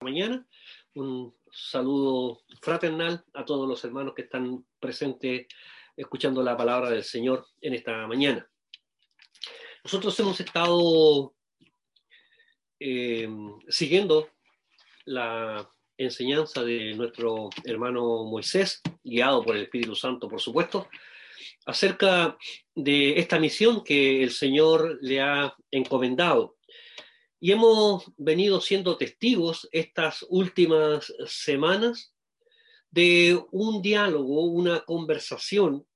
mañana. Un saludo fraternal a todos los hermanos que están presentes escuchando la palabra del Señor en esta mañana. Nosotros hemos estado eh, siguiendo la enseñanza de nuestro hermano Moisés, guiado por el Espíritu Santo, por supuesto, acerca de esta misión que el Señor le ha encomendado. Y hemos venido siendo testigos estas últimas semanas de un diálogo, una conversación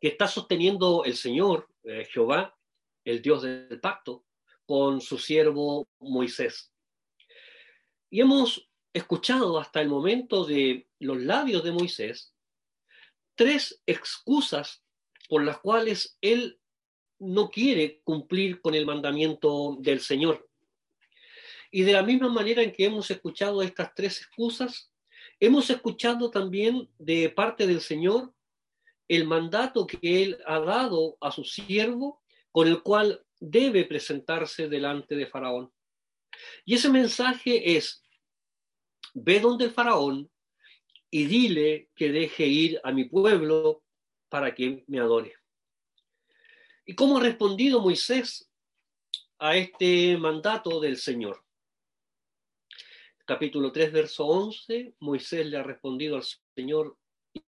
que está sosteniendo el Señor, eh, Jehová, el Dios del pacto, con su siervo Moisés. Y hemos escuchado hasta el momento de los labios de Moisés tres excusas por las cuales él no quiere cumplir con el mandamiento del Señor. Y de la misma manera en que hemos escuchado estas tres excusas, hemos escuchado también de parte del Señor el mandato que Él ha dado a su siervo, con el cual debe presentarse delante de Faraón. Y ese mensaje es, ve donde el Faraón y dile que deje ir a mi pueblo para que me adore. ¿Y cómo ha respondido Moisés a este mandato del Señor? Capítulo 3, verso 11, Moisés le ha respondido al Señor,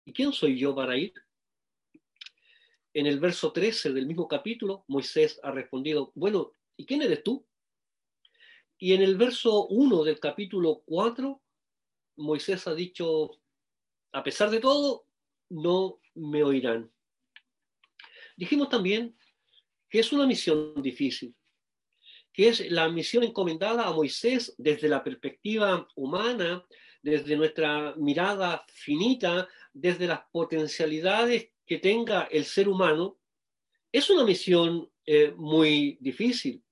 ¿y quién soy yo para ir? En el verso 13 del mismo capítulo, Moisés ha respondido, bueno, ¿y quién eres tú? Y en el verso 1 del capítulo 4, Moisés ha dicho, a pesar de todo, no me oirán. Dijimos también que es una misión difícil que es la misión encomendada a Moisés desde la perspectiva humana, desde nuestra mirada finita, desde las potencialidades que tenga el ser humano, es una misión eh, muy difícil.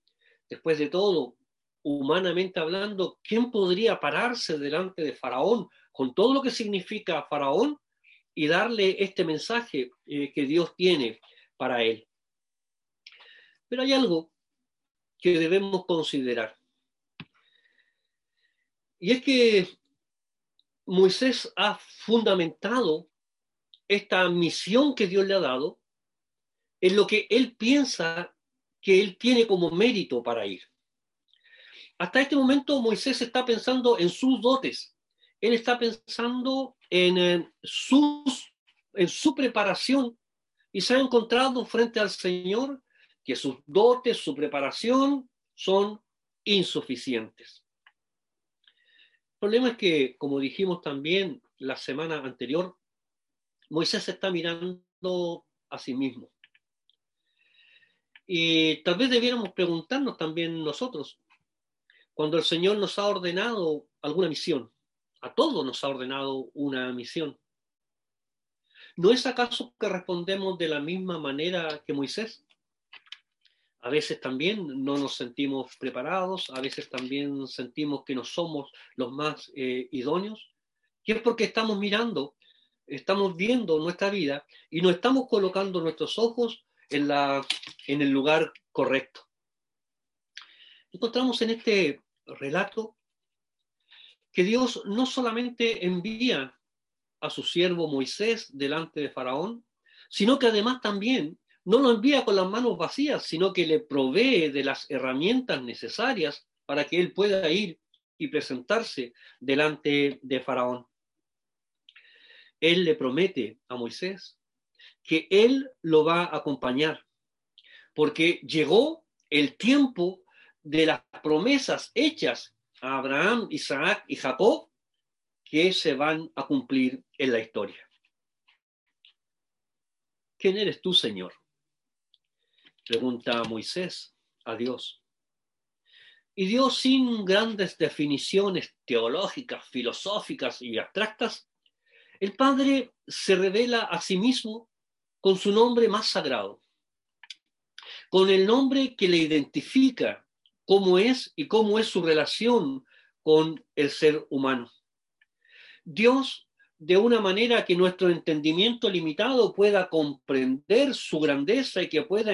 Después de todo, humanamente hablando, ¿quién podría pararse delante de Faraón con todo lo que significa Faraón y darle este mensaje eh, que Dios tiene para él? Pero hay algo que debemos considerar. Y es que Moisés ha fundamentado esta misión que Dios le ha dado en lo que él piensa que él tiene como mérito para ir. Hasta este momento Moisés está pensando en sus dotes, él está pensando en, en, sus, en su preparación y se ha encontrado frente al Señor que sus dotes, su preparación son insuficientes. El problema es que, como dijimos también la semana anterior, Moisés está mirando a sí mismo. Y tal vez debiéramos preguntarnos también nosotros, cuando el Señor nos ha ordenado alguna misión, a todos nos ha ordenado una misión. ¿No es acaso que respondemos de la misma manera que Moisés? A veces también no nos sentimos preparados, a veces también sentimos que no somos los más eh, idóneos. Y es porque estamos mirando, estamos viendo nuestra vida y no estamos colocando nuestros ojos en, la, en el lugar correcto. Encontramos en este relato que Dios no solamente envía a su siervo Moisés delante de Faraón, sino que además también no lo envía con las manos vacías, sino que le provee de las herramientas necesarias para que él pueda ir y presentarse delante de Faraón. Él le promete a Moisés que él lo va a acompañar, porque llegó el tiempo de las promesas hechas a Abraham, Isaac y Jacob que se van a cumplir en la historia. ¿Quién eres tú, Señor? Pregunta Moisés a Dios. Y Dios, sin grandes definiciones teológicas, filosóficas y abstractas, el Padre se revela a sí mismo con su nombre más sagrado, con el nombre que le identifica cómo es y cómo es su relación con el ser humano. Dios de una manera que nuestro entendimiento limitado pueda comprender su grandeza y que pueda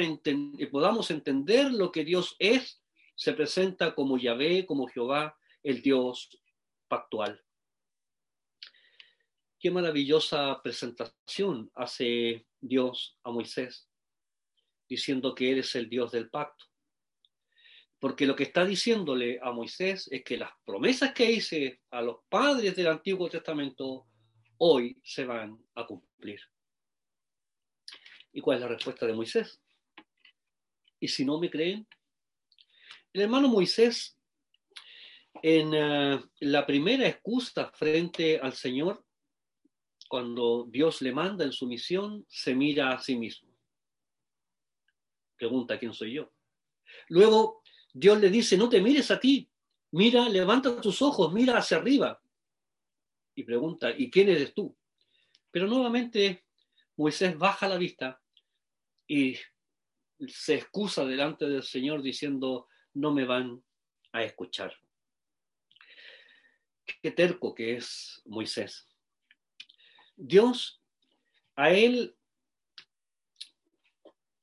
podamos entender lo que Dios es, se presenta como Yahvé, como Jehová, el Dios pactual. Qué maravillosa presentación hace Dios a Moisés, diciendo que eres el Dios del pacto. Porque lo que está diciéndole a Moisés es que las promesas que hice a los padres del Antiguo Testamento hoy se van a cumplir. ¿Y cuál es la respuesta de Moisés? ¿Y si no me creen? El hermano Moisés, en uh, la primera excusa frente al Señor, cuando Dios le manda en su misión, se mira a sí mismo. Pregunta, ¿quién soy yo? Luego Dios le dice, no te mires a ti, mira, levanta tus ojos, mira hacia arriba. Y pregunta, ¿y quién eres tú? Pero nuevamente Moisés baja la vista y se excusa delante del Señor diciendo, no me van a escuchar. Qué terco que es Moisés. Dios a él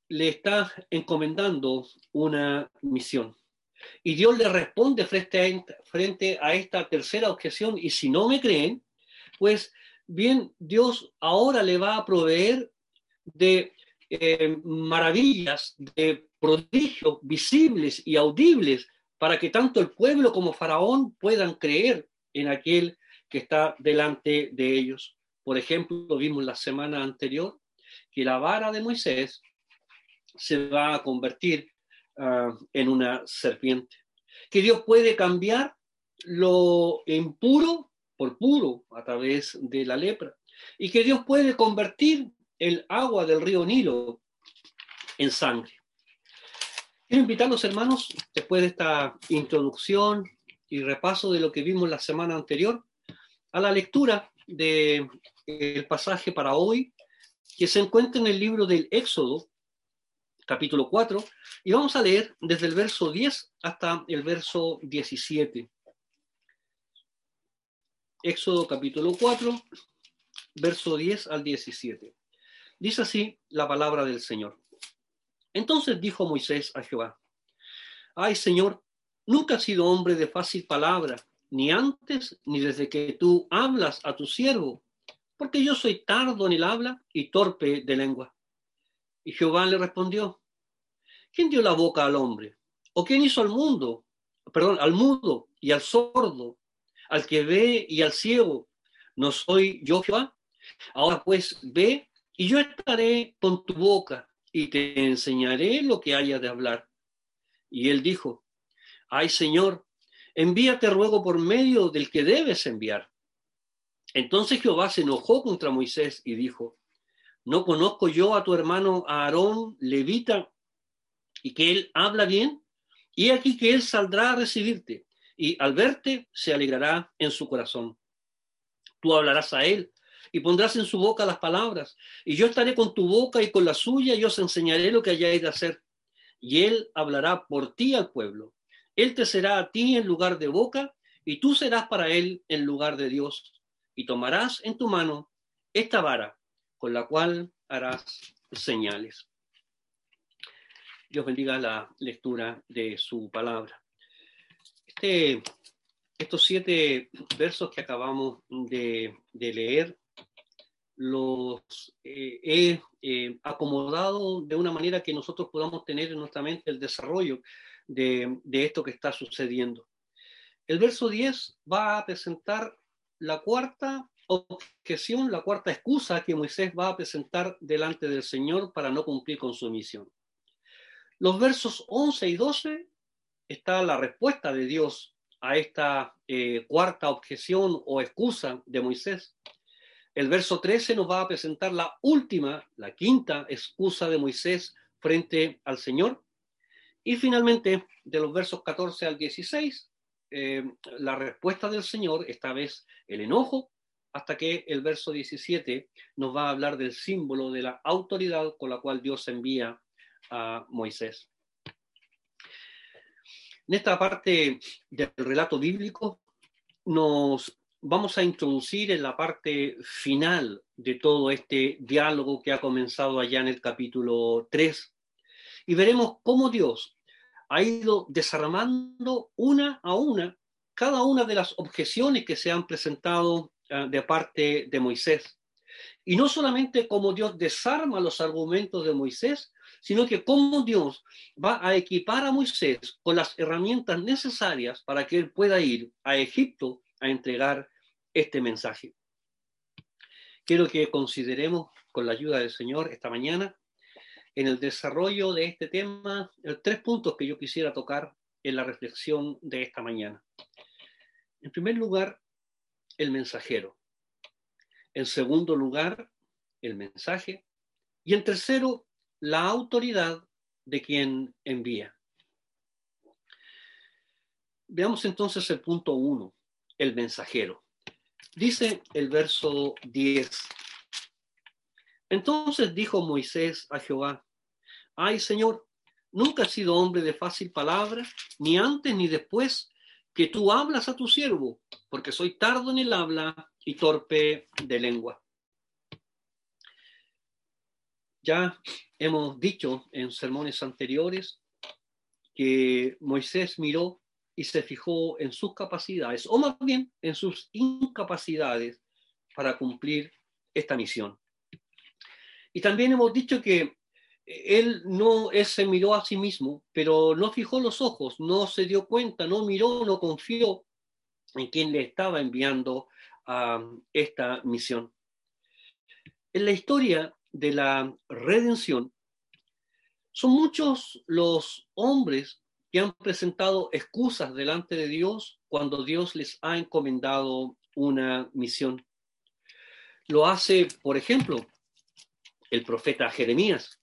le está encomendando una misión. Y Dios le responde frente a, frente a esta tercera objeción, y si no me creen, pues bien, Dios ahora le va a proveer de eh, maravillas, de prodigios visibles y audibles para que tanto el pueblo como Faraón puedan creer en aquel que está delante de ellos. Por ejemplo, vimos la semana anterior que la vara de Moisés se va a convertir uh, en una serpiente. Que Dios puede cambiar lo impuro por puro a través de la lepra. Y que Dios puede convertir el agua del río Nilo en sangre. Quiero invitar a los hermanos, después de esta introducción y repaso de lo que vimos la semana anterior, a la lectura del de pasaje para hoy, que se encuentra en el libro del Éxodo, capítulo 4, y vamos a leer desde el verso 10 hasta el verso 17. Éxodo capítulo 4, verso 10 al 17. Dice así la palabra del Señor. Entonces dijo Moisés a Jehová, ay Señor, nunca has sido hombre de fácil palabra, ni antes ni desde que tú hablas a tu siervo, porque yo soy tardo en el habla y torpe de lengua. Y Jehová le respondió, ¿quién dio la boca al hombre? ¿O quién hizo al mundo? Perdón, al mudo y al sordo, al que ve y al ciego. ¿No soy yo Jehová? Ahora pues ve y yo estaré con tu boca y te enseñaré lo que haya de hablar. Y él dijo, ay Señor, envíate ruego por medio del que debes enviar. Entonces Jehová se enojó contra Moisés y dijo, ¿no conozco yo a tu hermano Aarón, levita, y que él habla bien? Y aquí que él saldrá a recibirte, y al verte se alegrará en su corazón. Tú hablarás a él y pondrás en su boca las palabras, y yo estaré con tu boca y con la suya, y os enseñaré lo que hayáis de hacer. Y él hablará por ti al pueblo. Él te será a ti en lugar de boca, y tú serás para él en lugar de Dios. Y tomarás en tu mano esta vara, con la cual harás señales. Dios bendiga la lectura de su palabra. Este, estos siete versos que acabamos de, de leer los eh, he eh, acomodado de una manera que nosotros podamos tener en nuestra mente el desarrollo de, de esto que está sucediendo. El verso 10 va a presentar la cuarta objeción, la cuarta excusa que Moisés va a presentar delante del Señor para no cumplir con su misión. Los versos 11 y 12 está la respuesta de Dios a esta eh, cuarta objeción o excusa de Moisés. El verso 13 nos va a presentar la última, la quinta excusa de Moisés frente al Señor. Y finalmente, de los versos 14 al 16, eh, la respuesta del Señor, esta vez el enojo, hasta que el verso 17 nos va a hablar del símbolo de la autoridad con la cual Dios envía a Moisés. En esta parte del relato bíblico nos vamos a introducir en la parte final de todo este diálogo que ha comenzado allá en el capítulo 3 y veremos cómo Dios ha ido desarmando una a una cada una de las objeciones que se han presentado uh, de parte de Moisés. Y no solamente como Dios desarma los argumentos de Moisés, sino que cómo Dios va a equipar a Moisés con las herramientas necesarias para que él pueda ir a Egipto a entregar este mensaje. Quiero que consideremos con la ayuda del Señor esta mañana en el desarrollo de este tema tres puntos que yo quisiera tocar en la reflexión de esta mañana. En primer lugar, el mensajero. En segundo lugar, el mensaje. Y en tercero, la autoridad de quien envía. Veamos entonces el punto uno, el mensajero. Dice el verso 10. Entonces dijo Moisés a Jehová, ay Señor, nunca he sido hombre de fácil palabra, ni antes ni después que tú hablas a tu siervo, porque soy tardo en el habla y torpe de lengua. Ya hemos dicho en sermones anteriores que Moisés miró y se fijó en sus capacidades, o más bien en sus incapacidades para cumplir esta misión. Y también hemos dicho que él no se miró a sí mismo, pero no fijó los ojos, no se dio cuenta, no miró, no confió en quien le estaba enviando a esta misión. En la historia de la redención, son muchos los hombres que han presentado excusas delante de Dios cuando Dios les ha encomendado una misión. Lo hace, por ejemplo, el profeta Jeremías.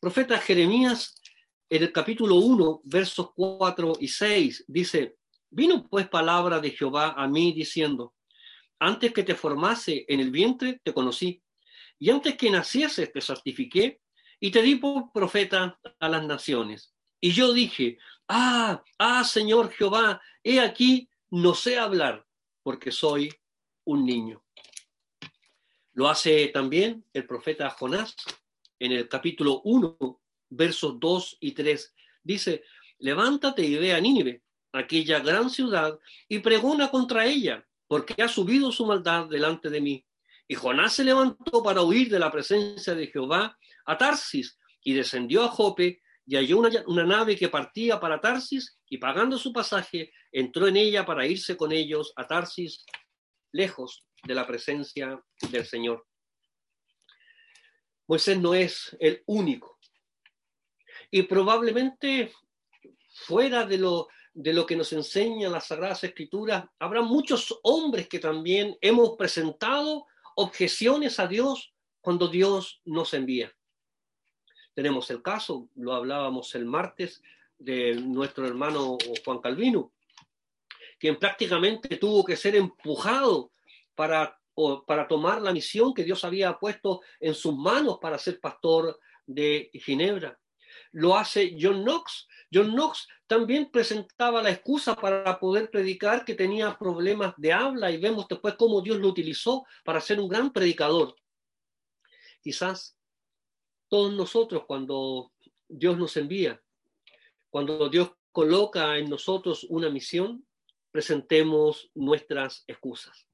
Profeta Jeremías, en el capítulo 1, versos 4 y 6, dice, vino pues palabra de Jehová a mí diciendo, antes que te formase en el vientre, te conocí, y antes que nacieses, te certifiqué, y te di por profeta a las naciones. Y yo dije, ah, ah, Señor Jehová, he aquí, no sé hablar, porque soy un niño. Lo hace también el profeta Jonás en el capítulo 1, versos 2 y 3. Dice, levántate y ve a Nínive, aquella gran ciudad, y pregona contra ella, porque ha subido su maldad delante de mí. Y Jonás se levantó para huir de la presencia de Jehová a Tarsis y descendió a Jope y halló una, nave que partía para Tarsis y pagando su pasaje entró en ella para irse con ellos a Tarsis lejos de la presencia del Señor. Moisés no es el único. Y probablemente fuera de lo, de lo que nos enseñan las Sagradas Escrituras, habrá muchos hombres que también hemos presentado objeciones a Dios cuando Dios nos envía. Tenemos el caso, lo hablábamos el martes, de nuestro hermano Juan Calvino, quien prácticamente tuvo que ser empujado para, para tomar la misión que Dios había puesto en sus manos para ser pastor de Ginebra. Lo hace John Knox. John Knox también presentaba la excusa para poder predicar que tenía problemas de habla y vemos después cómo Dios lo utilizó para ser un gran predicador. Quizás todos nosotros cuando Dios nos envía, cuando Dios coloca en nosotros una misión, presentemos nuestras excusas.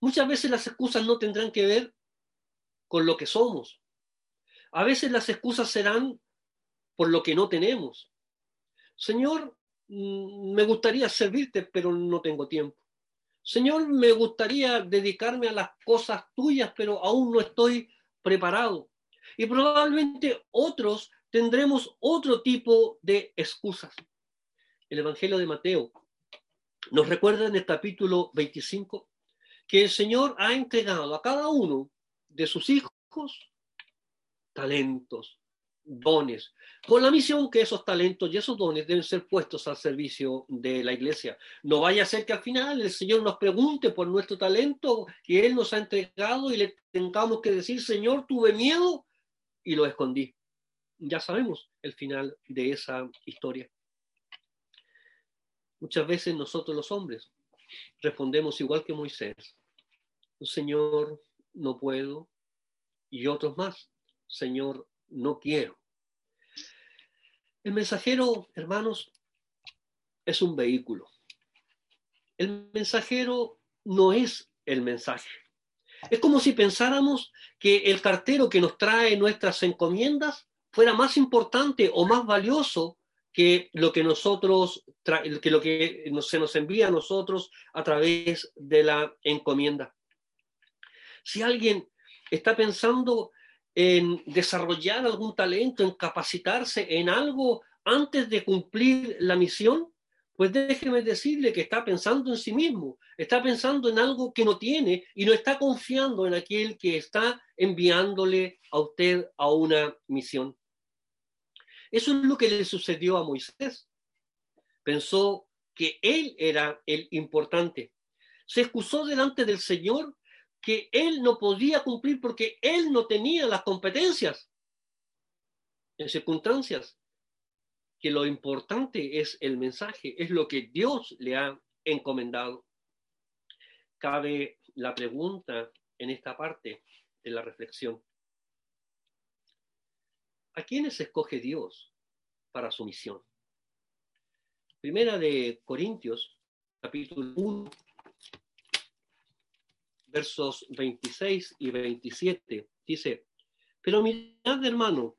Muchas veces las excusas no tendrán que ver con lo que somos. A veces las excusas serán por lo que no tenemos. Señor, mm, me gustaría servirte, pero no tengo tiempo. Señor, me gustaría dedicarme a las cosas tuyas, pero aún no estoy preparado. Y probablemente otros tendremos otro tipo de excusas. El Evangelio de Mateo nos recuerda en el capítulo 25 que el Señor ha entregado a cada uno de sus hijos talentos, dones, con la misión que esos talentos y esos dones deben ser puestos al servicio de la iglesia. No vaya a ser que al final el Señor nos pregunte por nuestro talento que Él nos ha entregado y le tengamos que decir, Señor, tuve miedo y lo escondí. Ya sabemos el final de esa historia. Muchas veces nosotros los hombres respondemos igual que Moisés. Señor, no puedo. Y otros más, Señor, no quiero. El mensajero, hermanos, es un vehículo. el mensajero no es el mensaje. Es como si pensáramos que el cartero que nos trae nuestras encomiendas fuera más importante o más valioso que lo que nosotros, que lo que se nos envía a nosotros a través de la encomienda. Si alguien está pensando en desarrollar algún talento, en capacitarse en algo antes de cumplir la misión, pues déjeme decirle que está pensando en sí mismo, está pensando en algo que no tiene y no está confiando en aquel que está enviándole a usted a una misión. Eso es lo que le sucedió a Moisés. Pensó que él era el importante. Se excusó delante del Señor que él no podía cumplir porque él no tenía las competencias en circunstancias que lo importante es el mensaje, es lo que Dios le ha encomendado. Cabe la pregunta en esta parte de la reflexión. ¿A quiénes escoge Dios para su misión? Primera de Corintios, capítulo 1, versos 26 y 27, dice, pero mirad hermano,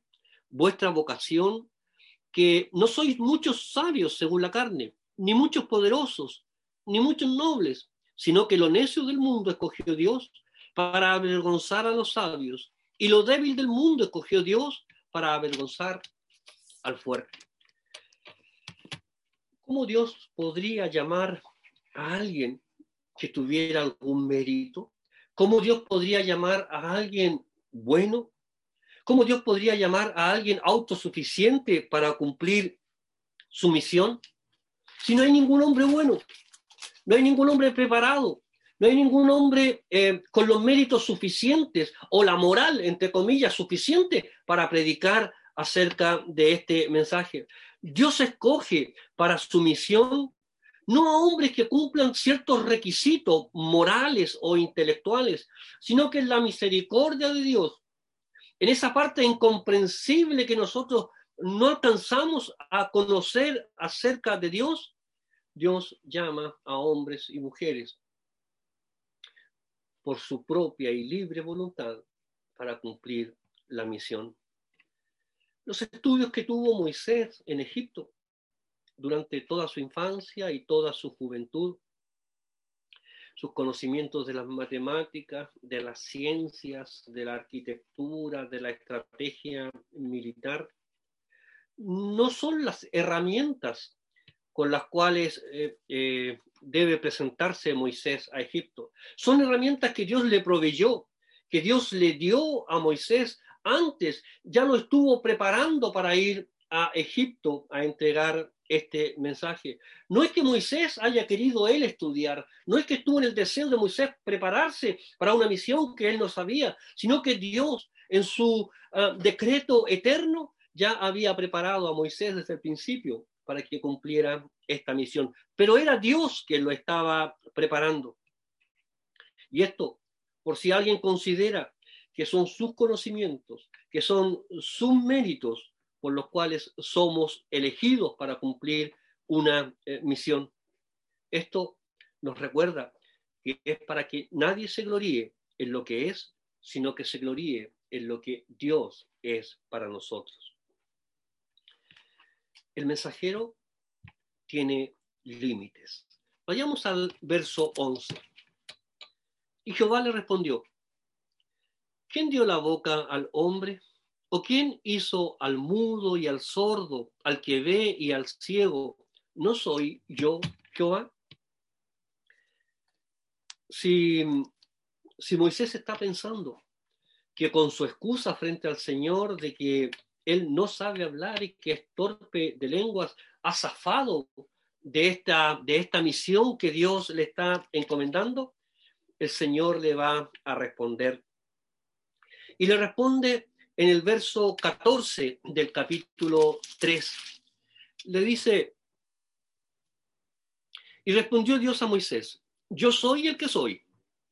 vuestra vocación que no sois muchos sabios según la carne, ni muchos poderosos, ni muchos nobles, sino que lo necio del mundo escogió Dios para avergonzar a los sabios, y lo débil del mundo escogió Dios para avergonzar al fuerte. ¿Cómo Dios podría llamar a alguien que tuviera algún mérito? ¿Cómo Dios podría llamar a alguien bueno ¿Cómo Dios podría llamar a alguien autosuficiente para cumplir su misión? Si no hay ningún hombre bueno, no hay ningún hombre preparado, no hay ningún hombre eh, con los méritos suficientes o la moral, entre comillas, suficiente para predicar acerca de este mensaje. Dios escoge para su misión no a hombres que cumplan ciertos requisitos morales o intelectuales, sino que es la misericordia de Dios en esa parte incomprensible que nosotros no alcanzamos a conocer acerca de Dios, Dios llama a hombres y mujeres por su propia y libre voluntad para cumplir la misión. Los estudios que tuvo Moisés en Egipto durante toda su infancia y toda su juventud sus conocimientos de las matemáticas, de las ciencias, de la arquitectura, de la estrategia militar, no son las herramientas con las cuales eh, eh, debe presentarse Moisés a Egipto. Son herramientas que Dios le proveyó, que Dios le dio a Moisés antes, ya lo estuvo preparando para ir a Egipto a entregar este mensaje. No es que Moisés haya querido él estudiar, no es que estuvo en el deseo de Moisés prepararse para una misión que él no sabía, sino que Dios en su ah, decreto eterno ya había preparado a Moisés desde el principio para que cumpliera esta misión. Pero era Dios quien lo estaba preparando. Y esto, por si alguien considera que son sus conocimientos, que son sus méritos, por los cuales somos elegidos para cumplir una eh, misión. Esto nos recuerda que es para que nadie se gloríe en lo que es, sino que se gloríe en lo que Dios es para nosotros. El mensajero tiene límites. Vayamos al verso 11. Y Jehová le respondió, ¿quién dio la boca al hombre? ¿O quién hizo al mudo y al sordo, al que ve y al ciego? ¿No soy yo Jehová? Si, si Moisés está pensando que con su excusa frente al Señor de que él no sabe hablar y que es torpe de lenguas, ha zafado de esta, de esta misión que Dios le está encomendando, el Señor le va a responder. Y le responde en el verso 14 del capítulo 3. Le dice, y respondió Dios a Moisés, yo soy el que soy.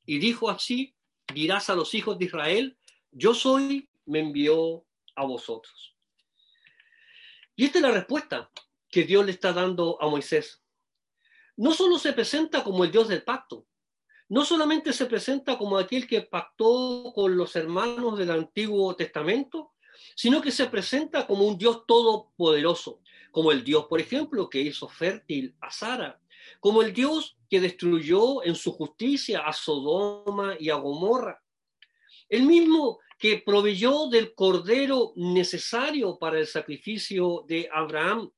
Y dijo así, dirás a los hijos de Israel, yo soy, me envió a vosotros. Y esta es la respuesta que Dios le está dando a Moisés. no solo se presenta como el Dios del pacto, no solamente se presenta como aquel que pactó con los hermanos del Antiguo Testamento, sino que se presenta como un Dios todopoderoso, como el Dios, por ejemplo, que hizo fértil a Sara, como el Dios que destruyó en su justicia a Sodoma y a Gomorra, el mismo que proveyó del cordero necesario para el sacrificio de Abraham,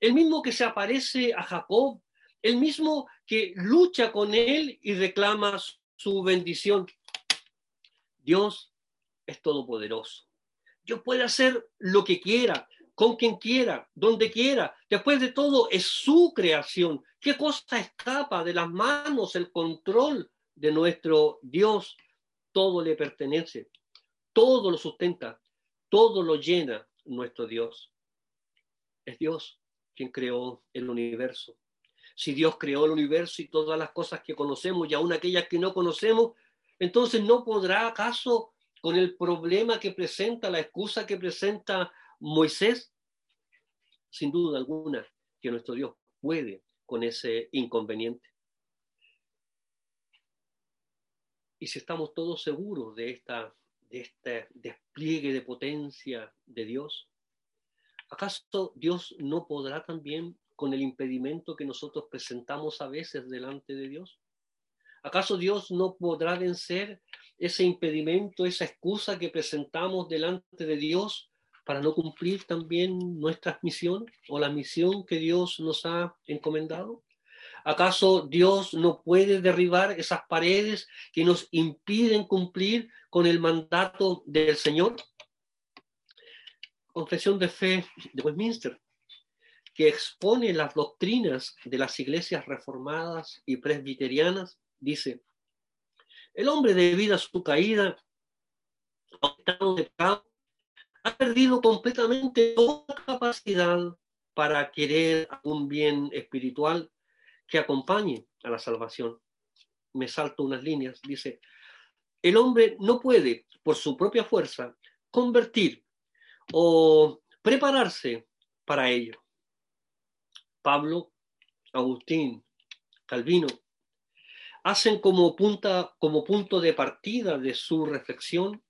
el mismo que se aparece a Jacob el mismo que lucha con él y reclama su bendición. Dios es todopoderoso. Dios puede hacer lo que quiera, con quien quiera, donde quiera. Después de todo, es su creación. ¿Qué cosa escapa de las manos, el control de nuestro Dios? Todo le pertenece, todo lo sustenta, todo lo llena nuestro Dios. Es Dios quien creó el universo si Dios creó el universo y todas las cosas que conocemos y aún aquellas que no conocemos, entonces no podrá acaso con el problema que presenta, la excusa que presenta Moisés, sin duda alguna que nuestro Dios puede con ese inconveniente. Y si estamos todos seguros de, esta, este despliegue de potencia de Dios, ¿acaso Dios no podrá también con el impedimento que nosotros presentamos a veces delante de Dios? ¿Acaso Dios no podrá vencer ese impedimento, esa excusa que presentamos delante de Dios para no cumplir también nuestras misiones o la misión que Dios nos ha encomendado? ¿Acaso Dios no puede derribar esas paredes que nos impiden cumplir con el mandato del Señor? Confesión de fe de Westminster que expone las doctrinas de las iglesias reformadas y presbiterianas, dice, el hombre debido a su caída, ha perdido completamente toda capacidad para querer un bien espiritual que acompañe a la salvación. Me salto unas líneas, dice, el hombre no puede, por su propia fuerza, convertir o prepararse para ello. Pablo, Agustín, Calvino, hacen como, punta, como punto de partida de su reflexión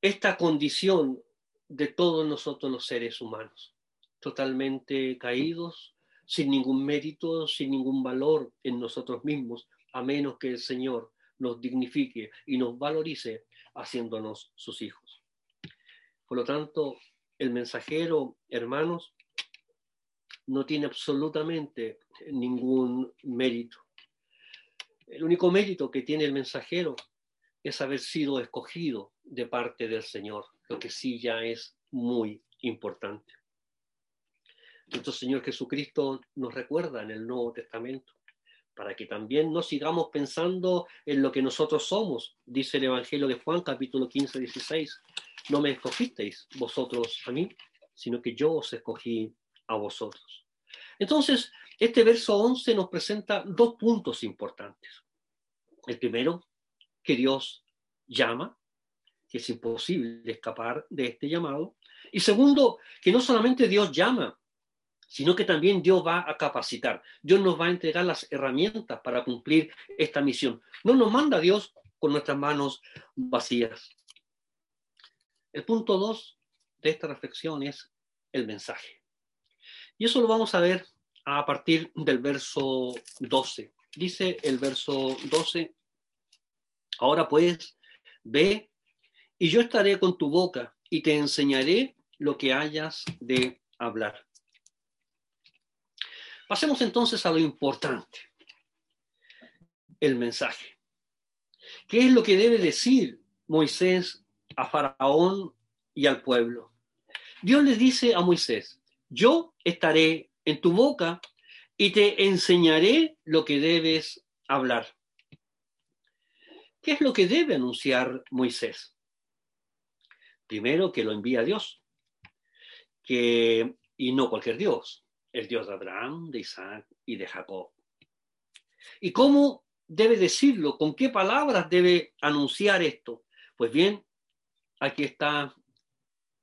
esta condición de todos nosotros los seres humanos, totalmente caídos, sin ningún mérito, sin ningún valor en nosotros mismos, a menos que el Señor nos dignifique y nos valorice haciéndonos sus hijos. Por lo tanto, el mensajero, hermanos, no tiene absolutamente ningún mérito. El único mérito que tiene el mensajero es haber sido escogido de parte del Señor, lo que sí ya es muy importante. Nuestro Señor Jesucristo nos recuerda en el Nuevo Testamento, para que también no sigamos pensando en lo que nosotros somos, dice el Evangelio de Juan capítulo 15, 16. No me escogisteis vosotros a mí, sino que yo os escogí a vosotros. Entonces, este verso 11 nos presenta dos puntos importantes. El primero, que Dios llama, que es imposible escapar de este llamado. Y segundo, que no solamente Dios llama, sino que también Dios va a capacitar. Dios nos va a entregar las herramientas para cumplir esta misión. No nos manda Dios con nuestras manos vacías. El punto dos de esta reflexión es el mensaje. Y eso lo vamos a ver a partir del verso 12. Dice el verso 12, ahora pues, ve y yo estaré con tu boca y te enseñaré lo que hayas de hablar. Pasemos entonces a lo importante, el mensaje. ¿Qué es lo que debe decir Moisés a Faraón y al pueblo? Dios le dice a Moisés, yo estaré en tu boca y te enseñaré lo que debes hablar. ¿Qué es lo que debe anunciar Moisés? Primero que lo envía Dios, que, y no cualquier Dios, el Dios de Abraham, de Isaac y de Jacob. ¿Y cómo debe decirlo? ¿Con qué palabras debe anunciar esto? Pues bien, aquí está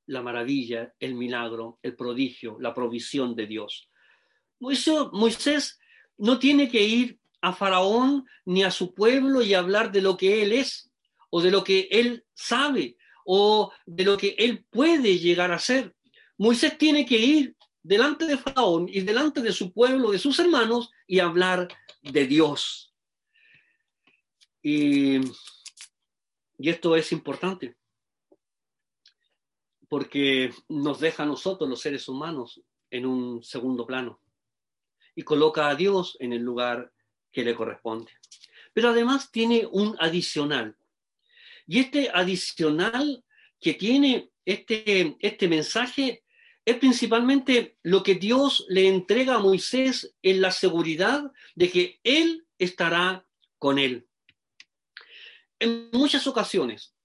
la maravilla, el milagro, el prodigio, la provisión de Dios. Moisés, no tiene que ir a Faraón ni a su pueblo y hablar de lo que él es o de lo que él sabe o de lo que él puede llegar a ser. Moisés tiene que ir delante de Faraón y delante de su pueblo, de sus hermanos, y hablar de Dios. Y, y esto es importante, porque nos deja a nosotros, los seres humanos, en un segundo plano y coloca a Dios en el lugar que le corresponde. Pero además tiene un adicional. Y este adicional que tiene este, este mensaje es principalmente lo que Dios le entrega a Moisés en la seguridad de que Él estará con él. En muchas ocasiones,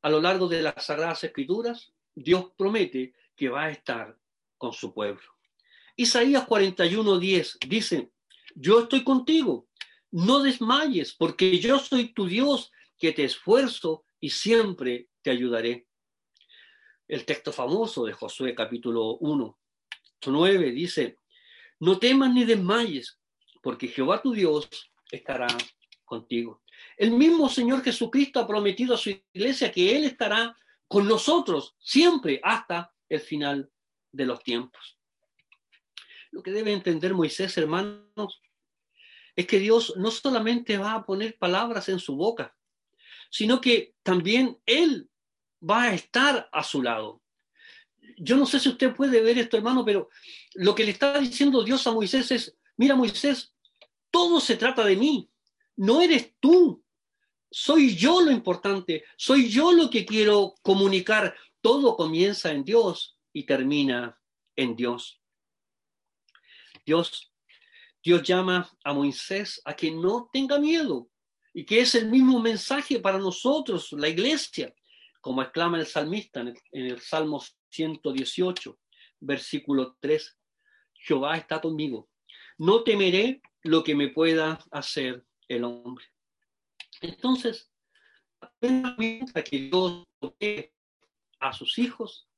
a lo largo de las Sagradas Escrituras, Dios promete que va a estar con su pueblo. Isaías 41:10 dice, yo estoy contigo, no desmayes, porque yo soy tu Dios, que te esfuerzo y siempre te ayudaré. El texto famoso de Josué capítulo 1, 9 dice, no temas ni desmayes, porque Jehová tu Dios estará contigo. El mismo Señor Jesucristo ha prometido a su iglesia que Él estará con nosotros siempre hasta el final de los tiempos. Lo que debe entender Moisés, hermanos, es que Dios no solamente va a poner palabras en su boca, sino que también Él va a estar a su lado. Yo no sé si usted puede ver esto, hermano, pero lo que le está diciendo Dios a Moisés es, mira Moisés, todo se trata de mí, no eres tú, soy yo lo importante, soy yo lo que quiero comunicar. Todo comienza en Dios y termina en Dios. Dios, Dios llama a Moisés a que no tenga miedo y que es el mismo mensaje para nosotros, la iglesia, como exclama el salmista en el, Salmo 118, versículo 3. Jehová está conmigo. No temeré lo que me pueda hacer el hombre. Entonces, la herramienta que Dios a sus hijos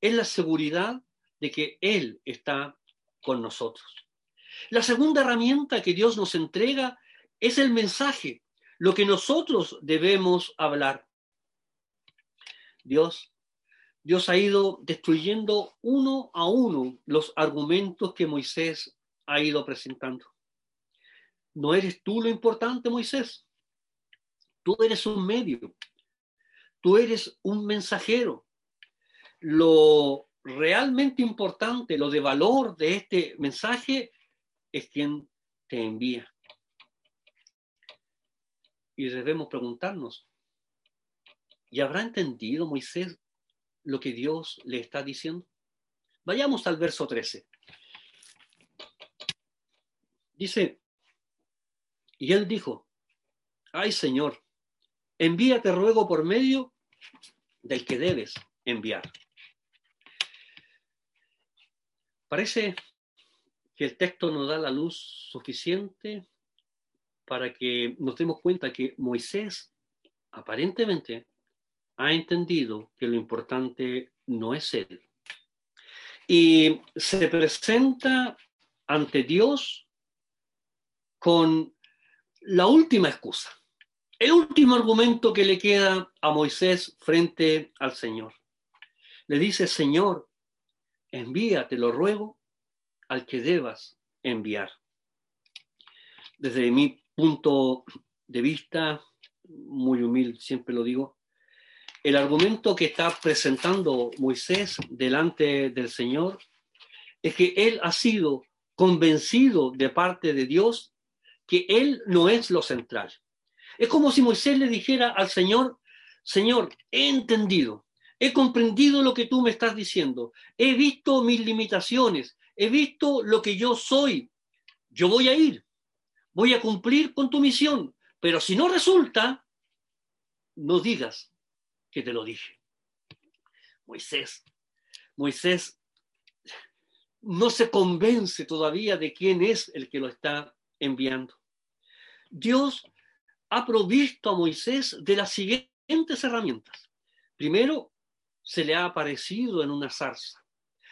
es la seguridad de que Él está con nosotros. La segunda herramienta que Dios nos entrega es el mensaje, lo que nosotros debemos hablar. Dios, Dios ha ido destruyendo uno a uno los argumentos que Moisés ha ido presentando. ¿No eres tú lo importante, Moisés? Tú eres un medio. Tú eres un mensajero. Lo realmente importante, lo de valor de este mensaje es quien te envía. Y debemos preguntarnos, ¿y habrá entendido Moisés lo que Dios le está diciendo? Vayamos al verso 13. Dice, y él dijo, ay Señor, envíate ruego por medio del que debes enviar. Parece que el texto nos da la luz suficiente para que nos demos cuenta que Moisés aparentemente ha entendido que lo importante no es él. Y se presenta ante Dios con la última excusa, el último argumento que le queda a Moisés frente al Señor. Le dice, Señor, envíate, lo ruego, al que debas enviar. Desde mi punto de vista, muy humilde, siempre lo digo, el argumento que está presentando Moisés delante del Señor es que él ha sido convencido de parte de Dios que él no es lo central. Es como si Moisés le dijera al Señor, Señor, he entendido, He comprendido lo que tú me estás diciendo. He visto mis limitaciones. He visto lo que yo soy. Yo voy a ir. Voy a cumplir con tu misión. Pero si no resulta, no digas que te lo dije. Moisés, Moisés no se convence todavía de quién es el que lo está enviando. Dios ha provisto a Moisés de las siguientes herramientas. Primero, se le ha aparecido en una zarza.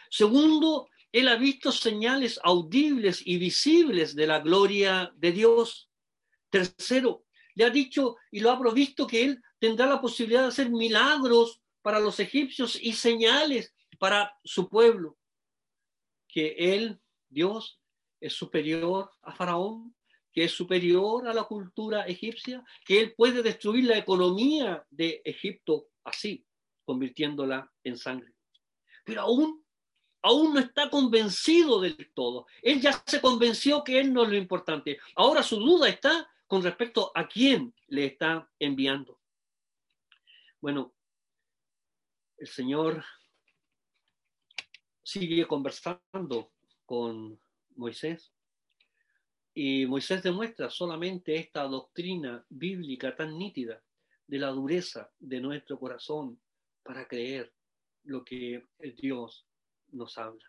Segundo, él ha visto señales audibles y visibles de la gloria de Dios. Tercero, le ha dicho y lo ha provisto que él tendrá la posibilidad de hacer milagros para los egipcios y señales para su pueblo. Que él, Dios, es superior a Faraón, que es superior a la cultura egipcia, que él puede destruir la economía de Egipto así, convirtiéndola en sangre. Pero aún, aún no está convencido del todo. Él ya se convenció que él no es lo importante. Ahora su duda está con respecto a quién le está enviando. Bueno, el Señor sigue conversando con Moisés y Moisés demuestra solamente esta doctrina bíblica tan nítida de la dureza de nuestro corazón para creer lo que Dios nos habla.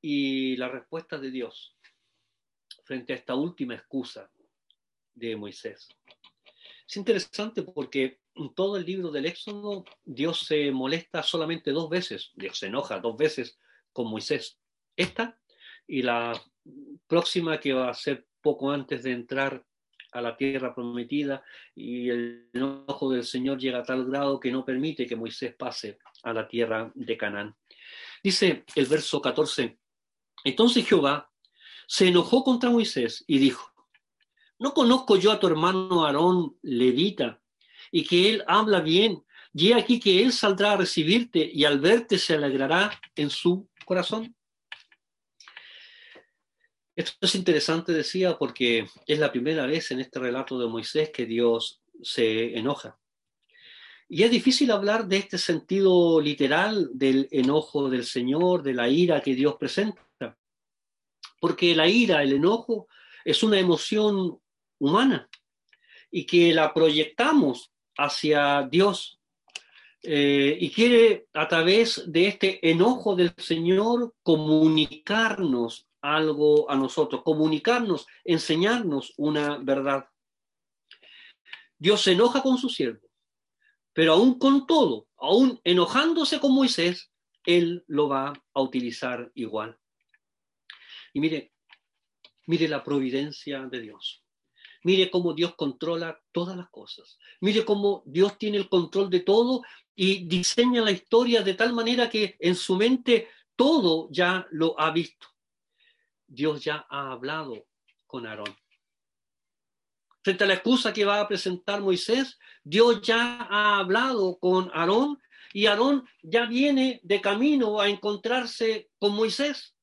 Y la respuesta de Dios frente a esta última excusa de Moisés. Es interesante porque en todo el libro del Éxodo Dios se molesta solamente dos veces, Dios se enoja dos veces con Moisés esta y la próxima que va a ser poco antes de entrar a la tierra prometida y el enojo del Señor llega a tal grado que no permite que Moisés pase a la tierra de Canaán. Dice el verso 14, entonces Jehová se enojó contra Moisés y dijo, ¿no conozco yo a tu hermano Aarón levita y que él habla bien? Y aquí que él saldrá a recibirte y al verte se alegrará en su corazón. Esto es interesante, decía, porque es la primera vez en este relato de Moisés que Dios se enoja. Y es difícil hablar de este sentido literal del enojo del Señor, de la ira que Dios presenta, porque la ira, el enojo, es una emoción humana y que la proyectamos hacia Dios eh, y quiere a través de este enojo del Señor comunicarnos algo a nosotros, comunicarnos, enseñarnos una verdad. Dios se enoja con su siervo, pero aún con todo, aún enojándose con Moisés, Él lo va a utilizar igual. Y mire, mire la providencia de Dios. Mire cómo Dios controla todas las cosas. Mire cómo Dios tiene el control de todo y diseña la historia de tal manera que en su mente todo ya lo ha visto. Dios ya ha hablado con Aarón. Frente a la excusa que va a presentar Moisés, Dios ya ha hablado con Aarón y Aarón ya viene de camino a encontrarse con Moisés.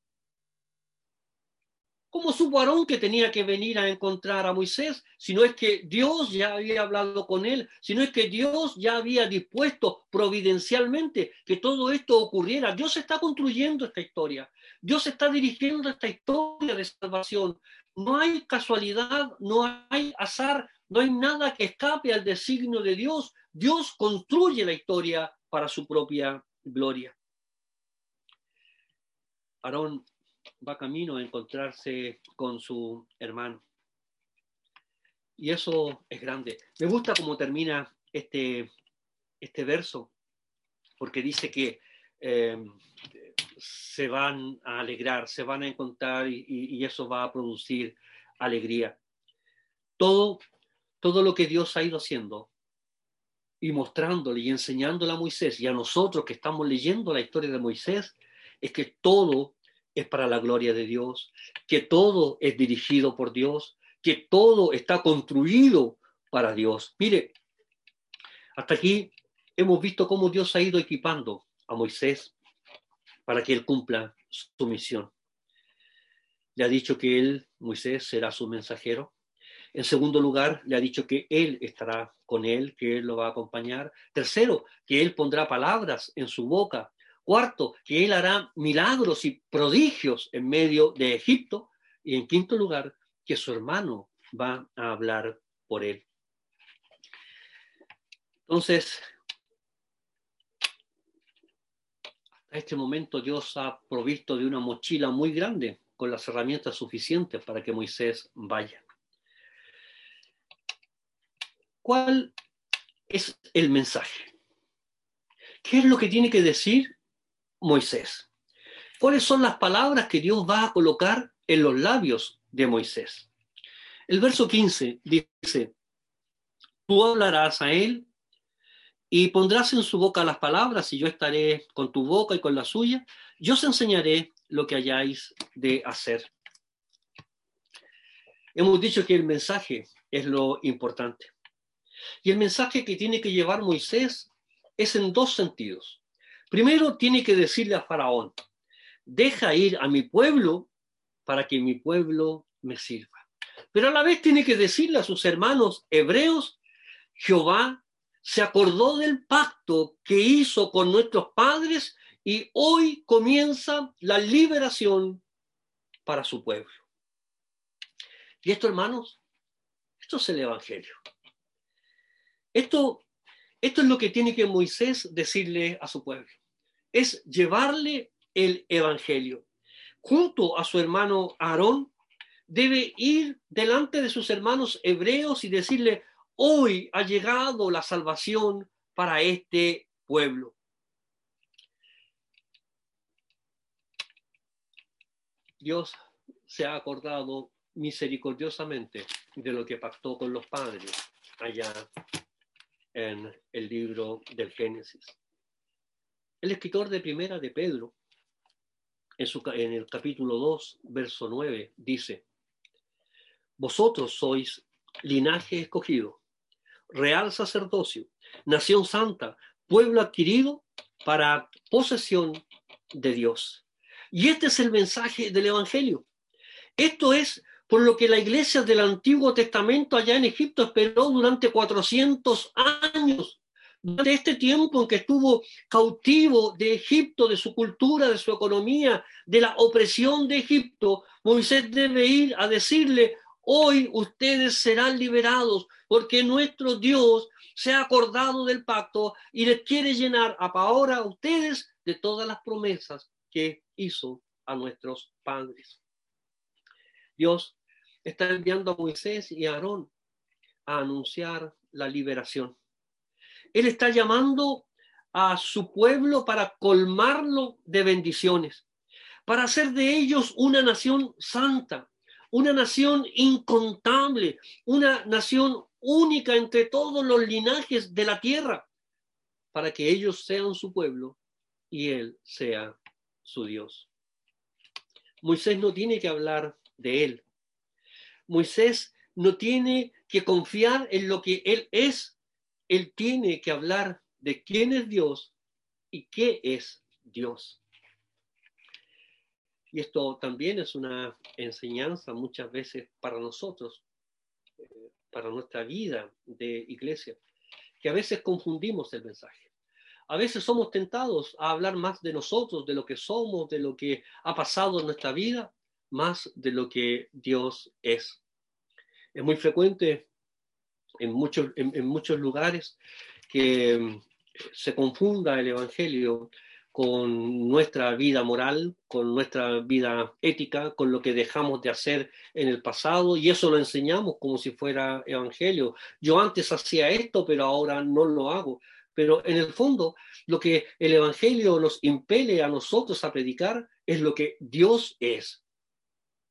¿Cómo supo Aarón que tenía que venir a encontrar a Moisés? Si no es que Dios ya había hablado con él, si no es que Dios ya había dispuesto providencialmente que todo esto ocurriera. Dios está construyendo esta historia. Dios está dirigiendo esta historia de salvación. No hay casualidad, no hay azar, no hay nada que escape al designio de Dios. Dios construye la historia para su propia gloria. Aarón va camino a encontrarse con su hermano. Y eso es grande. Me gusta cómo termina este, este verso, porque dice que eh, se van a alegrar, se van a encontrar y, eso va a producir alegría. Todo, todo lo que Dios ha ido haciendo y mostrándole y enseñándole a Moisés y a nosotros que estamos leyendo la historia de Moisés, es que todo es para la gloria de Dios, que todo es dirigido por Dios, que todo está construido para Dios. Mire, hasta aquí hemos visto cómo Dios ha ido equipando a Moisés para que él cumpla su misión. Le ha dicho que él, Moisés, será su mensajero. En segundo lugar, le ha dicho que él estará con él, que él lo va a acompañar. Tercero, que él pondrá palabras en su boca Cuarto, que él hará milagros y prodigios en medio de Egipto. Y en quinto lugar, que su hermano va a hablar por él. Entonces, hasta este momento Dios ha provisto de una mochila muy grande con las herramientas suficientes para que Moisés vaya. ¿Cuál es el mensaje? ¿Qué es lo que tiene que decir Moisés. ¿Cuáles son las palabras que Dios va a colocar en los labios de Moisés? El verso 15 dice, tú hablarás a él y pondrás en su boca las palabras y yo estaré con tu boca y con la suya. Yo os enseñaré lo que hayáis de hacer. Hemos dicho que el mensaje es lo importante. Y el mensaje que tiene que llevar Moisés es en dos sentidos. Primero, tiene que decirle a Faraón, deja ir a mi pueblo para que mi pueblo me sirva. Pero a la vez tiene que decirle a sus hermanos hebreos, Jehová se acordó del pacto que hizo con nuestros padres y hoy comienza la liberación para su pueblo. Y esto, hermanos, esto es el Evangelio. Esto, esto es lo que tiene que Moisés decirle a su pueblo. Es llevarle el Evangelio. Junto a su hermano Aarón, debe ir delante de sus hermanos hebreos y decirle, hoy ha llegado la salvación para este pueblo. Dios se ha acordado misericordiosamente de lo que pactó con los padres allá en el libro del Génesis. El escritor de primera de Pedro, en, su, en el capítulo 2, verso 9, dice, Vosotros sois linaje escogido, real sacerdocio, nación santa, pueblo adquirido para posesión de Dios. Y este es el mensaje del Evangelio. Esto es por lo que la iglesia del Antiguo Testamento allá en Egipto esperó durante 400 años. Durante este tiempo en que estuvo cautivo de Egipto, de su cultura, de su economía, de la opresión de Egipto, Moisés debe ir a decirle, hoy ustedes serán liberados porque nuestro Dios se ha acordado del pacto y les quiere llenar ahora a ustedes de todas las promesas que hizo a nuestros padres. Dios está enviando a Moisés y a Aarón a anunciar la liberación. Él está llamando a su pueblo para colmarlo de bendiciones, para hacer de ellos una nación santa, una nación incontable, una nación única entre todos los linajes de la tierra, para que ellos sean su pueblo y Él sea su Dios. Moisés no tiene que hablar de Él, Moisés no tiene que confiar en lo que él es, él tiene que hablar de quién es Dios y qué es Dios. Y esto también es una enseñanza muchas veces para nosotros, eh, para nuestra vida de iglesia, que a veces confundimos el mensaje. A veces somos tentados a hablar más de nosotros, de lo que somos, de lo que ha pasado en nuestra vida, más de lo que Dios es. Es muy frecuente en muchos, en, muchos lugares que mm, se confunda el Evangelio con nuestra vida moral, con nuestra vida ética, con lo que dejamos de hacer en el pasado, y eso lo enseñamos como si fuera evangelio. Yo antes hacía esto, pero ahora no lo hago. Pero en el fondo, lo que el evangelio nos impele a nosotros a predicar es lo que Dios es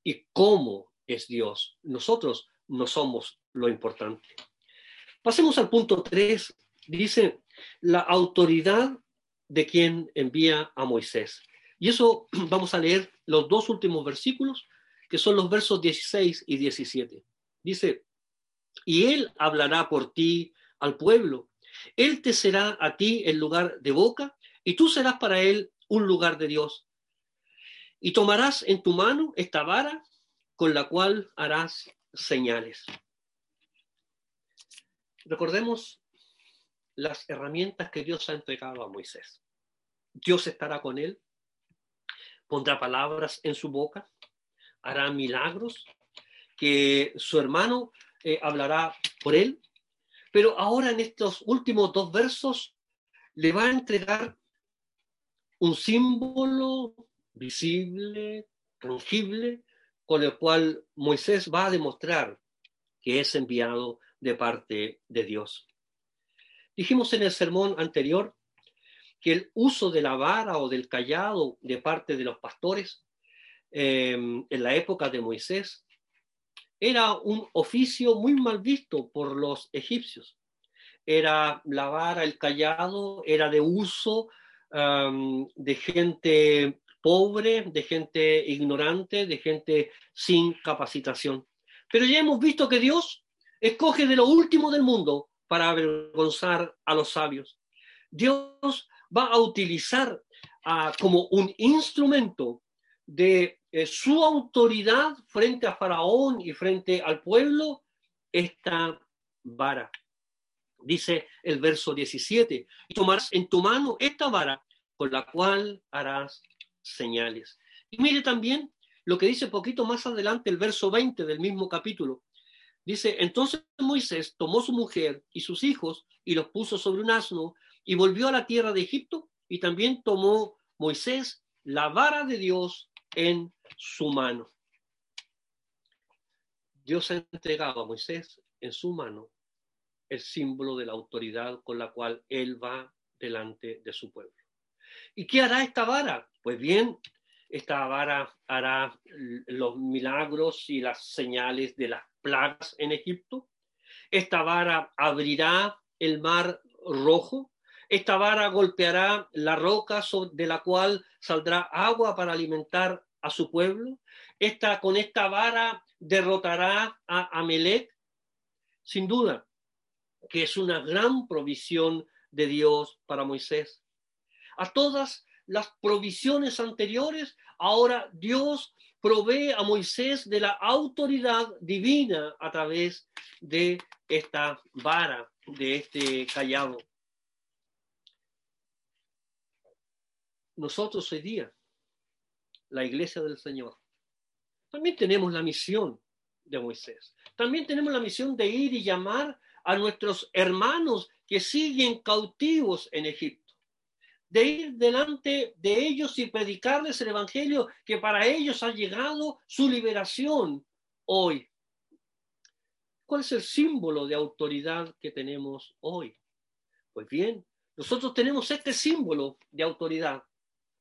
y cómo es Dios. Nosotros no somos lo importante. Pasemos al punto 3. Dice la autoridad de quien envía a Moisés. Y eso vamos a leer los dos últimos versículos, que son los versos 16 y 17. Dice, y él hablará por ti al pueblo. Él te será a ti el lugar de boca, y tú serás para él un lugar de Dios. Y tomarás en tu mano esta vara con la cual harás señales. Recordemos las herramientas que Dios ha entregado a Moisés. Dios estará con él, pondrá palabras en su boca, hará milagros, que su hermano eh, hablará por él, pero ahora en estos últimos dos versos le va a entregar un símbolo visible, tangible, con el cual Moisés va a demostrar que es enviado de parte de Dios. Dijimos en el sermón anterior que el uso de la vara o del callado de parte de los pastores eh, en la época de Moisés era un oficio muy mal visto por los egipcios. Era la vara, el callado, era de uso um, de gente pobre, de gente ignorante, de gente sin capacitación. Pero ya hemos visto que Dios escoge de lo último del mundo para avergonzar a los sabios. Dios va a utilizar uh, como un instrumento de eh, su autoridad frente a Faraón y frente al pueblo esta vara. Dice el verso 17, y tomarás en tu mano esta vara con la cual harás señales. Y mire también lo que dice poquito más adelante el verso 20 del mismo capítulo. Dice, entonces Moisés tomó su mujer y sus hijos y los puso sobre un asno y volvió a la tierra de Egipto y también tomó Moisés la vara de Dios en su mano. Dios ha entregado a Moisés en su mano el símbolo de la autoridad con la cual él va delante de su pueblo. ¿Y qué hará esta vara? Pues bien, esta vara hará los milagros y las señales de las plagas en Egipto. Esta vara abrirá el mar rojo esta vara golpeará la roca de la cual saldrá agua para alimentar a su pueblo. Esta, con esta vara derrotará a Amelec. Sin duda, que es una gran provisión de Dios para Moisés. A todas las provisiones anteriores, ahora Dios provee a Moisés de la autoridad divina a través de esta vara, de este callado. nosotros hoy día, la iglesia del Señor, también tenemos la misión de Moisés. También tenemos la misión de ir y llamar a nuestros hermanos que siguen cautivos en Egipto, de ir delante de ellos y predicarles el Evangelio que para ellos ha llegado su liberación hoy. ¿Cuál es el símbolo de autoridad que tenemos hoy? Pues bien, nosotros tenemos este símbolo de autoridad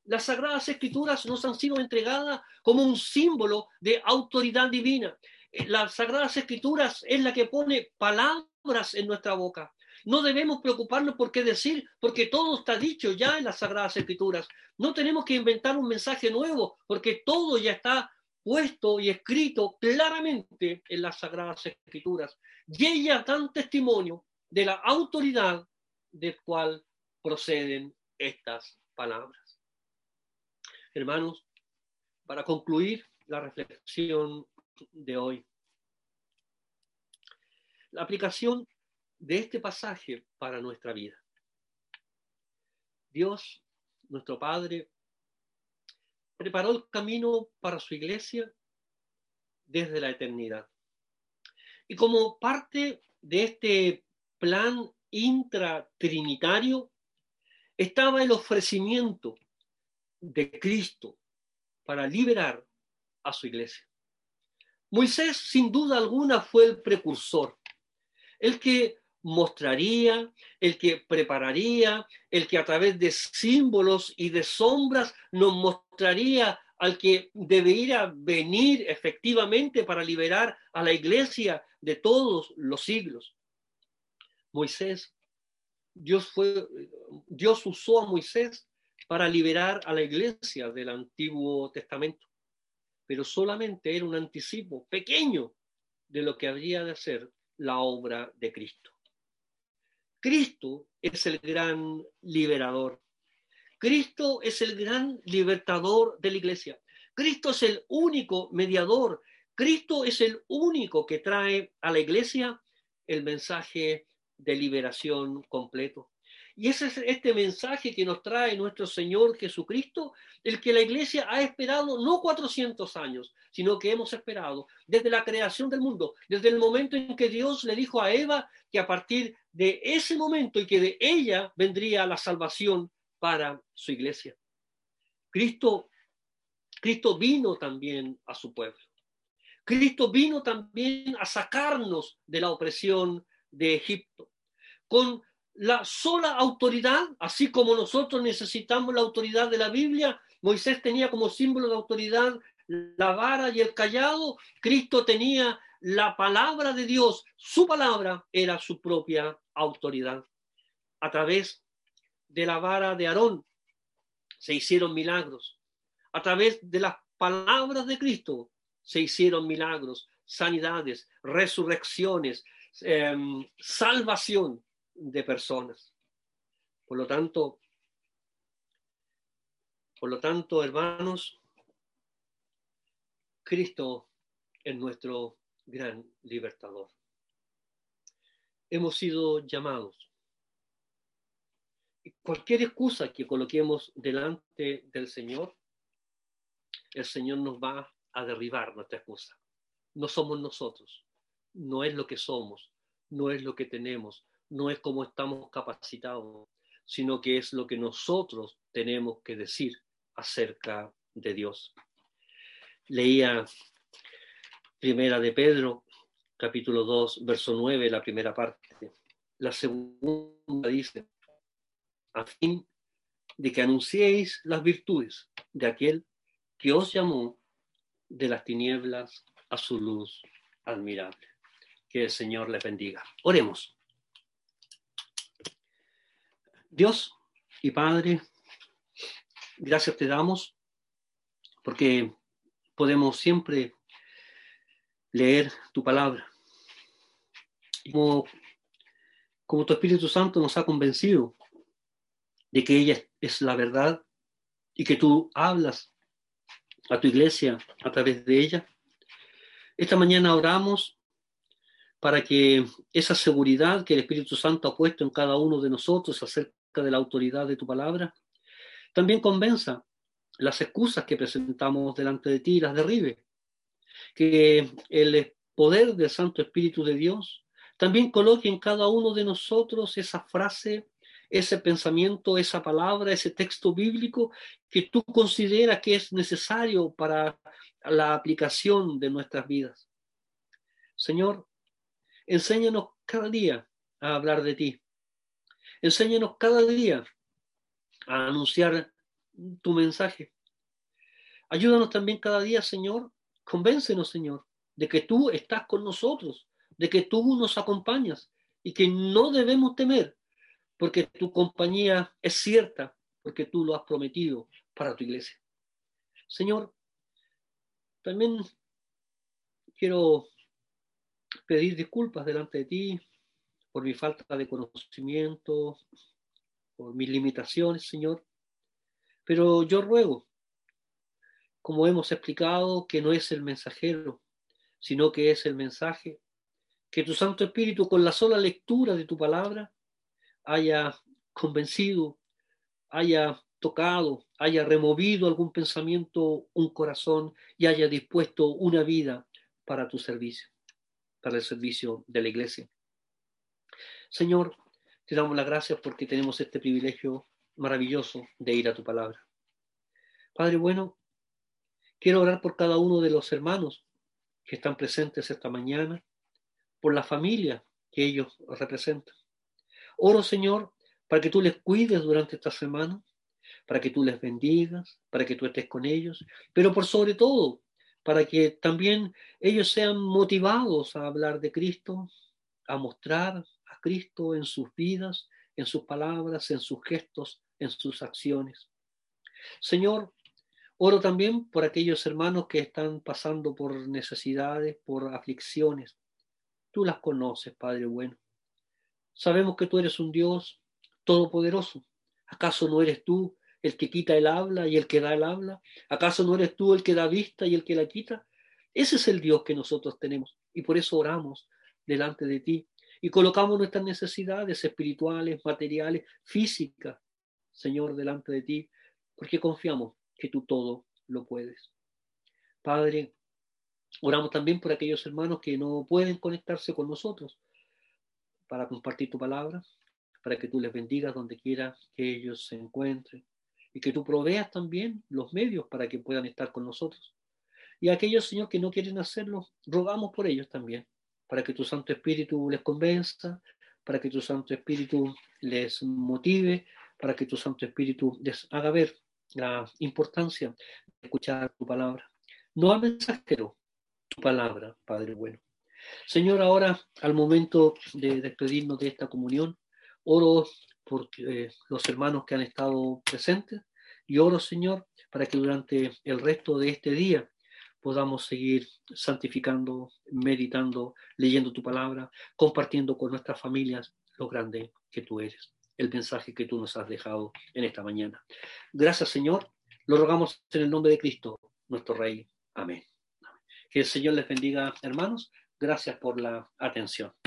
las sagradas escrituras nos han sido entregadas como un símbolo de autoridad divina. Eh, las sagradas escrituras es la que pone palabras en nuestra boca. No debemos preocuparnos por qué decir, porque todo está dicho ya en las sagradas escrituras. No tenemos que inventar un mensaje nuevo, porque todo ya está puesto y escrito claramente en las sagradas escrituras. Y ellas dan testimonio de la autoridad del cual proceden estas palabras. Hermanos, para concluir la reflexión de hoy, la aplicación de este pasaje para nuestra vida. Dios, nuestro Padre, preparó el camino para su iglesia desde la eternidad. Y como parte de este plan intratrinitario estaba el ofrecimiento de Cristo para liberar a su iglesia. Moisés, sin duda alguna, fue el precursor, el que mostraría, el que prepararía, el que a través de símbolos y de sombras nos mostraría al que debería venir efectivamente para liberar a la iglesia de todos los siglos. Moisés, Dios fue, Dios usó a Moisés para liberar a la iglesia del Antiguo Testamento, pero solamente era un anticipo pequeño de lo que habría de ser la obra de Cristo. Cristo es el gran liberador. Cristo es el gran libertador de la iglesia. Cristo es el único mediador. Cristo es el único que trae a la iglesia el mensaje de liberación completo. Y ese es este mensaje que nos trae nuestro Señor Jesucristo, el que la iglesia ha esperado no 400 años, sino que hemos esperado desde la creación del mundo, desde el momento en que Dios le dijo a Eva que a partir de ese momento y que de ella vendría la salvación para su iglesia. Cristo, Cristo vino también a su pueblo. Cristo vino también a sacarnos de la opresión de Egipto. Con la sola autoridad, así como nosotros necesitamos la autoridad de la Biblia, Moisés tenía como símbolo de autoridad la vara y el callado, Cristo tenía la palabra de Dios, su palabra era su propia autoridad. A través de la vara de Aarón se hicieron milagros. A través de las palabras de Cristo se hicieron milagros, sanidades, resurrecciones, em, salvación de personas. Por lo tanto, por lo tanto, hermanos, Cristo es nuestro gran libertador. Hemos sido llamados. Cualquier excusa que coloquemos delante del Señor, el Señor nos va a derribar nuestra excusa. No somos nosotros, no es lo que somos, no es lo que tenemos, no es como estamos capacitados, sino que es lo que nosotros tenemos que decir acerca de Dios leía Primera de Pedro, capítulo 2, verso 9, la primera parte. La segunda dice, a fin de que anunciéis las virtudes de aquel que os llamó de las tinieblas a su luz admirable. Que el Señor les bendiga. Oremos. Dios y Padre, gracias te damos porque podemos siempre leer tu palabra. Como, como tu Espíritu Santo nos ha convencido de que ella es la verdad y que tú hablas a tu iglesia a través de ella. Esta mañana oramos para que esa seguridad que el Espíritu Santo ha puesto en cada uno de nosotros acerca de la autoridad de tu palabra, también convenza las excusas que presentamos delante de ti las derribe. Que el poder del Santo Espíritu de Dios también coloque en cada uno de nosotros esa frase, ese pensamiento, esa palabra, ese texto bíblico que tú consideras que es necesario para la aplicación de nuestras vidas. Señor, enséñanos cada día a hablar de ti. Enséñanos cada día a anunciar tu mensaje. Ayúdanos también cada día, Señor. Convéncenos, Señor, de que tú estás con nosotros, de que tú nos acompañas y que no debemos temer, porque tu compañía es cierta, porque tú lo has prometido para tu iglesia. Señor, también quiero pedir disculpas delante de ti por mi falta de conocimiento, por mis limitaciones, Señor. Pero yo ruego, como hemos explicado, que no es el mensajero, sino que es el mensaje, que tu Santo Espíritu con la sola lectura de tu palabra haya convencido, haya tocado, haya removido algún pensamiento, un corazón y haya dispuesto una vida para tu servicio, para el servicio de la iglesia. Señor, te damos las gracias porque tenemos este privilegio maravilloso de ir a tu palabra. Padre bueno, quiero orar por cada uno de los hermanos que están presentes esta mañana, por la familia que ellos representan. Oro, Señor, para que tú les cuides durante esta semana, para que tú les bendigas, para que tú estés con ellos, pero por sobre todo, para que también ellos sean motivados a hablar de Cristo, a mostrar Cristo en sus vidas, en sus palabras, en sus gestos, en sus acciones. Señor, oro también por aquellos hermanos que están pasando por necesidades, por aflicciones. Tú las conoces, Padre bueno. Sabemos que tú eres un Dios todopoderoso. ¿Acaso no eres tú el que quita el habla y el que da el habla? ¿Acaso no eres tú el que da vista y el que la quita? Ese es el Dios que nosotros tenemos y por eso oramos delante de ti y colocamos nuestras necesidades espirituales, materiales, físicas, Señor, delante de ti, porque confiamos que tú todo lo puedes. Padre, oramos también por aquellos hermanos que no pueden conectarse con nosotros para compartir tu palabra, para que tú les bendigas donde quiera que ellos se encuentren y que tú proveas también los medios para que puedan estar con nosotros. Y aquellos, Señor, que no quieren hacerlo, rogamos por ellos también, para que tu Santo Espíritu les convenza, para que tu Santo Espíritu les motive, para que tu Santo Espíritu les haga ver la importancia de escuchar tu palabra. No al mensajero, tu palabra, Padre bueno. Señor, ahora al momento de despedirnos de esta comunión, oro por eh, los hermanos que han estado presentes y oro, Señor, para que durante el resto de este día podamos seguir santificando, meditando, leyendo tu palabra, compartiendo con nuestras familias lo grande que tú eres, el mensaje que tú nos has dejado en esta mañana. Gracias, Señor. Lo rogamos en el nombre de Cristo, nuestro Rey. Amén. Que el Señor les bendiga, hermanos. Gracias por la atención.